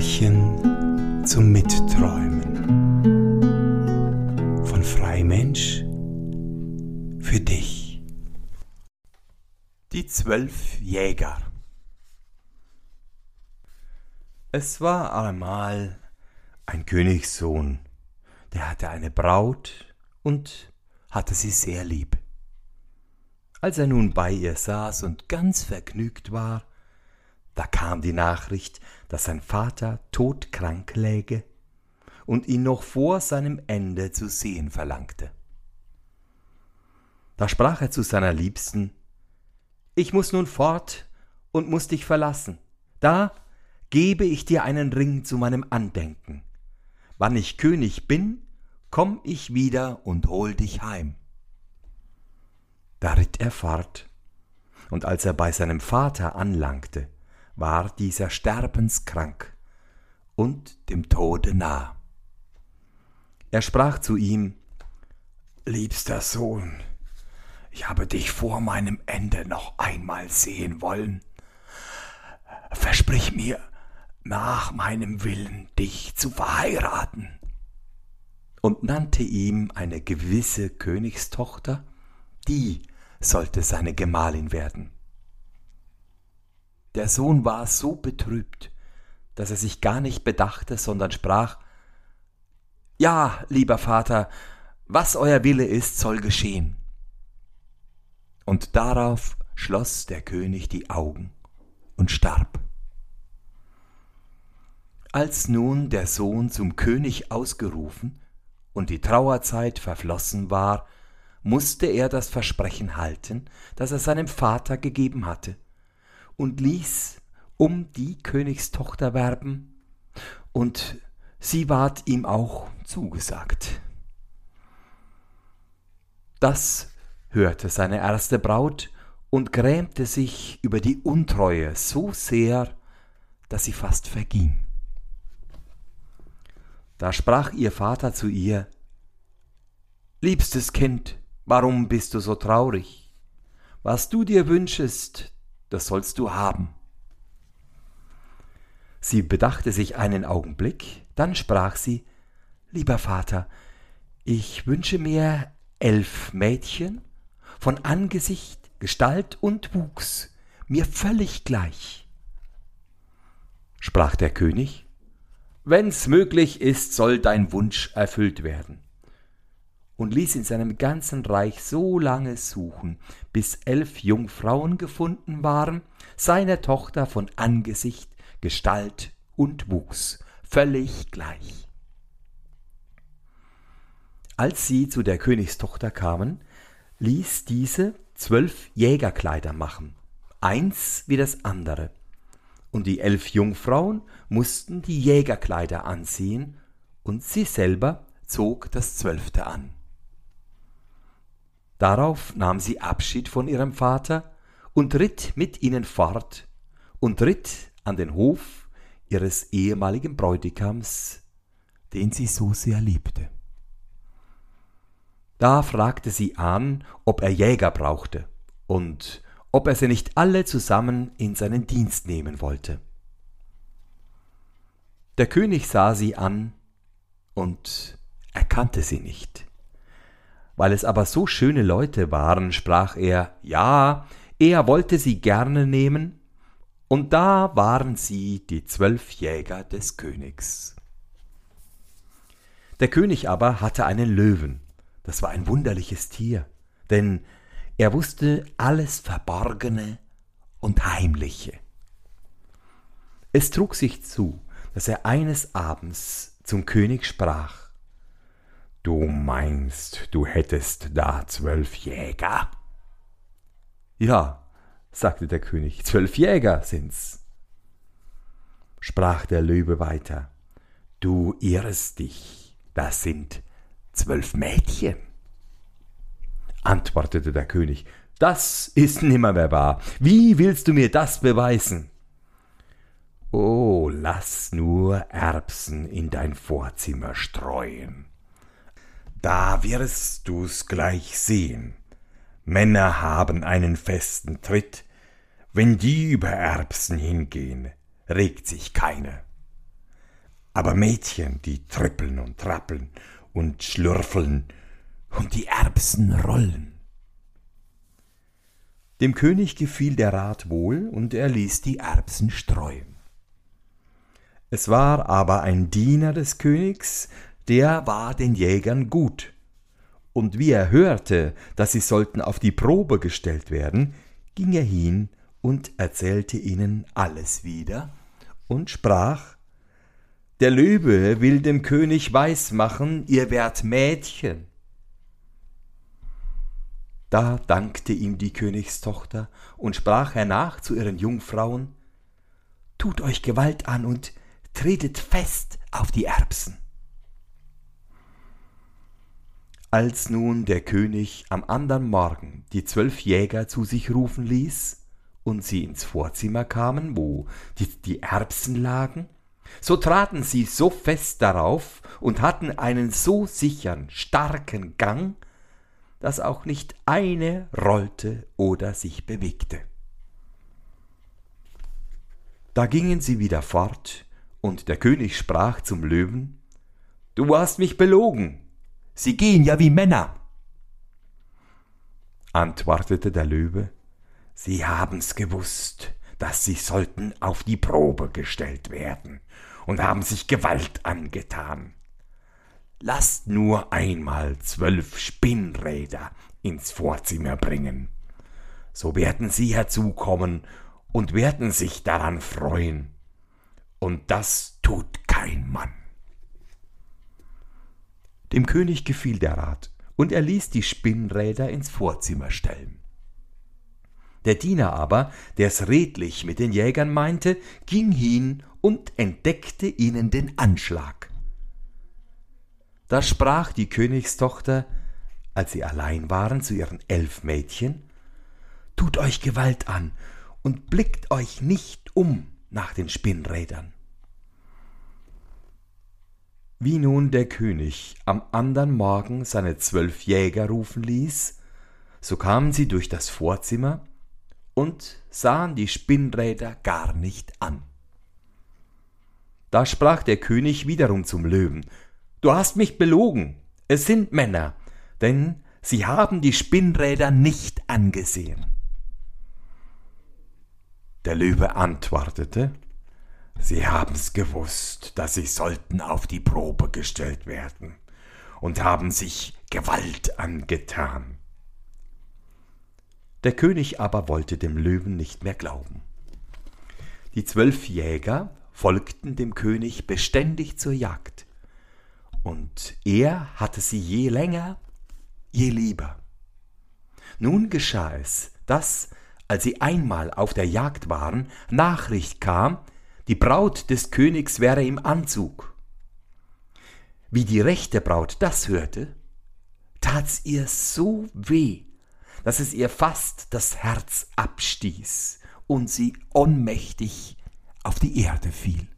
Märchen zum Mitträumen von Freimensch für dich. Die zwölf Jäger. Es war einmal ein Königssohn, der hatte eine Braut und hatte sie sehr lieb. Als er nun bei ihr saß und ganz vergnügt war, da kam die Nachricht, dass sein Vater todkrank läge und ihn noch vor seinem Ende zu sehen verlangte. Da sprach er zu seiner Liebsten Ich muss nun fort und muss dich verlassen. Da gebe ich dir einen Ring zu meinem Andenken. Wann ich König bin, komm ich wieder und hol dich heim. Da ritt er fort, und als er bei seinem Vater anlangte, war dieser sterbenskrank und dem Tode nah. Er sprach zu ihm, Liebster Sohn, ich habe dich vor meinem Ende noch einmal sehen wollen. Versprich mir, nach meinem Willen dich zu verheiraten. Und nannte ihm eine gewisse Königstochter, die sollte seine Gemahlin werden. Der Sohn war so betrübt, dass er sich gar nicht bedachte, sondern sprach Ja, lieber Vater, was euer Wille ist, soll geschehen. Und darauf schloss der König die Augen und starb. Als nun der Sohn zum König ausgerufen und die Trauerzeit verflossen war, musste er das Versprechen halten, das er seinem Vater gegeben hatte und ließ um die Königstochter werben, und sie ward ihm auch zugesagt. Das hörte seine erste Braut und grämte sich über die Untreue so sehr, dass sie fast verging. Da sprach ihr Vater zu ihr, Liebstes Kind, warum bist du so traurig? Was du dir wünschest, das sollst du haben. Sie bedachte sich einen Augenblick, dann sprach sie, Lieber Vater, ich wünsche mir elf Mädchen, von Angesicht, Gestalt und Wuchs, mir völlig gleich. Sprach der König, Wenn's möglich ist, soll dein Wunsch erfüllt werden und ließ in seinem ganzen Reich so lange suchen, bis elf Jungfrauen gefunden waren, seiner Tochter von Angesicht, Gestalt und Wuchs völlig gleich. Als sie zu der Königstochter kamen, ließ diese zwölf Jägerkleider machen, eins wie das andere, und die elf Jungfrauen mussten die Jägerkleider anziehen, und sie selber zog das zwölfte an. Darauf nahm sie Abschied von ihrem Vater und ritt mit ihnen fort und ritt an den Hof ihres ehemaligen Bräutigams, den sie so sehr liebte. Da fragte sie an, ob er Jäger brauchte und ob er sie nicht alle zusammen in seinen Dienst nehmen wollte. Der König sah sie an und erkannte sie nicht. Weil es aber so schöne Leute waren, sprach er, ja, er wollte sie gerne nehmen, und da waren sie die zwölf Jäger des Königs. Der König aber hatte einen Löwen, das war ein wunderliches Tier, denn er wusste alles Verborgene und Heimliche. Es trug sich zu, dass er eines Abends zum König sprach Du meinst, du hättest da zwölf Jäger? Ja, sagte der König, zwölf Jäger sind's. Sprach der Löwe weiter, du irrst dich, das sind zwölf Mädchen. Antwortete der König, das ist nimmermehr wahr. Wie willst du mir das beweisen? Oh, lass nur Erbsen in dein Vorzimmer streuen. Da wirst du's gleich sehen. Männer haben einen festen Tritt, wenn die über Erbsen hingehen, regt sich keine. aber Mädchen, die trippeln und trappeln und schlürfeln und die Erbsen rollen. Dem König gefiel der Rat wohl, und er ließ die Erbsen streuen. Es war aber ein Diener des Königs, der war den Jägern gut. Und wie er hörte, dass sie sollten auf die Probe gestellt werden, ging er hin und erzählte ihnen alles wieder und sprach Der Löwe will dem König weismachen, ihr wärt Mädchen. Da dankte ihm die Königstochter und sprach hernach zu ihren Jungfrauen Tut euch Gewalt an und tretet fest auf die Erbsen. Als nun der König am andern Morgen die zwölf Jäger zu sich rufen ließ und sie ins Vorzimmer kamen, wo die, die Erbsen lagen, so traten sie so fest darauf und hatten einen so sichern, starken Gang, dass auch nicht eine rollte oder sich bewegte. Da gingen sie wieder fort, und der König sprach zum Löwen Du hast mich belogen, sie gehen ja wie Männer. Antwortete der Löwe Sie haben's gewusst, dass sie sollten auf die Probe gestellt werden und haben sich Gewalt angetan. Lasst nur einmal zwölf Spinnräder ins Vorzimmer bringen. So werden sie herzukommen und werden sich daran freuen. Und das tut kein Mann. Dem König gefiel der Rat, und er ließ die Spinnräder ins Vorzimmer stellen. Der Diener aber, der's redlich mit den Jägern meinte, ging hin und entdeckte ihnen den Anschlag. Da sprach die Königstochter, als sie allein waren, zu ihren elf Mädchen, Tut euch Gewalt an und blickt euch nicht um nach den Spinnrädern. Wie nun der König am andern Morgen seine zwölf Jäger rufen ließ, so kamen sie durch das Vorzimmer und sahen die Spinnräder gar nicht an. Da sprach der König wiederum zum Löwen, Du hast mich belogen, es sind Männer, denn sie haben die Spinnräder nicht angesehen. Der Löwe antwortete, Sie haben's gewusst, dass sie sollten auf die Probe gestellt werden und haben sich Gewalt angetan. Der König aber wollte dem Löwen nicht mehr glauben. Die zwölf Jäger folgten dem König beständig zur Jagd, und er hatte sie je länger, je lieber. Nun geschah es, dass, als sie einmal auf der Jagd waren, Nachricht kam, die Braut des Königs wäre im Anzug. Wie die rechte Braut das hörte, tat's ihr so weh, dass es ihr fast das Herz abstieß und sie ohnmächtig auf die Erde fiel.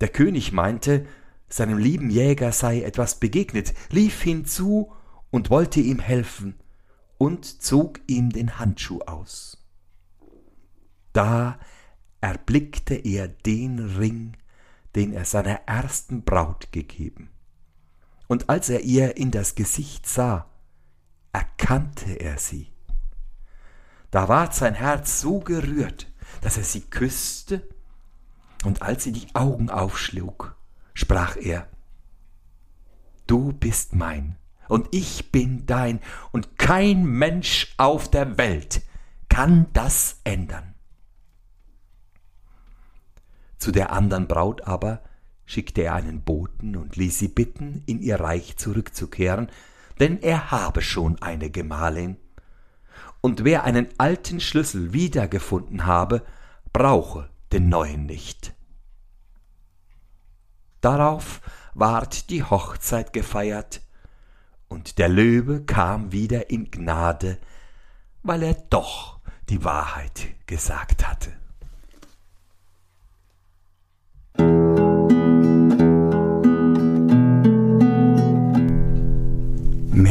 Der König meinte, seinem lieben Jäger sei etwas begegnet, lief hinzu und wollte ihm helfen und zog ihm den Handschuh aus. Da erblickte er den Ring, den er seiner ersten Braut gegeben. Und als er ihr in das Gesicht sah, erkannte er sie. Da ward sein Herz so gerührt, dass er sie küsste, und als sie die Augen aufschlug, sprach er, Du bist mein, und ich bin dein, und kein Mensch auf der Welt kann das ändern. Zu der andern Braut aber schickte er einen Boten und ließ sie bitten, in ihr Reich zurückzukehren, denn er habe schon eine Gemahlin. Und wer einen alten Schlüssel wiedergefunden habe, brauche den neuen nicht. Darauf ward die Hochzeit gefeiert, und der Löwe kam wieder in Gnade, weil er doch die Wahrheit gesagt hatte.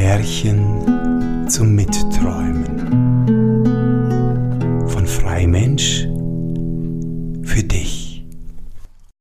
Märchen zum Mitträumen von Freimensch.